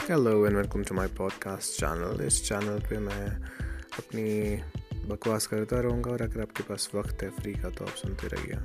Hello and welcome to my podcast channel इस channel पे मैं अपनी बकवास करता रहूँगा और अगर आपके पास वक्त है फ्री का तो आप सुनते रहिए।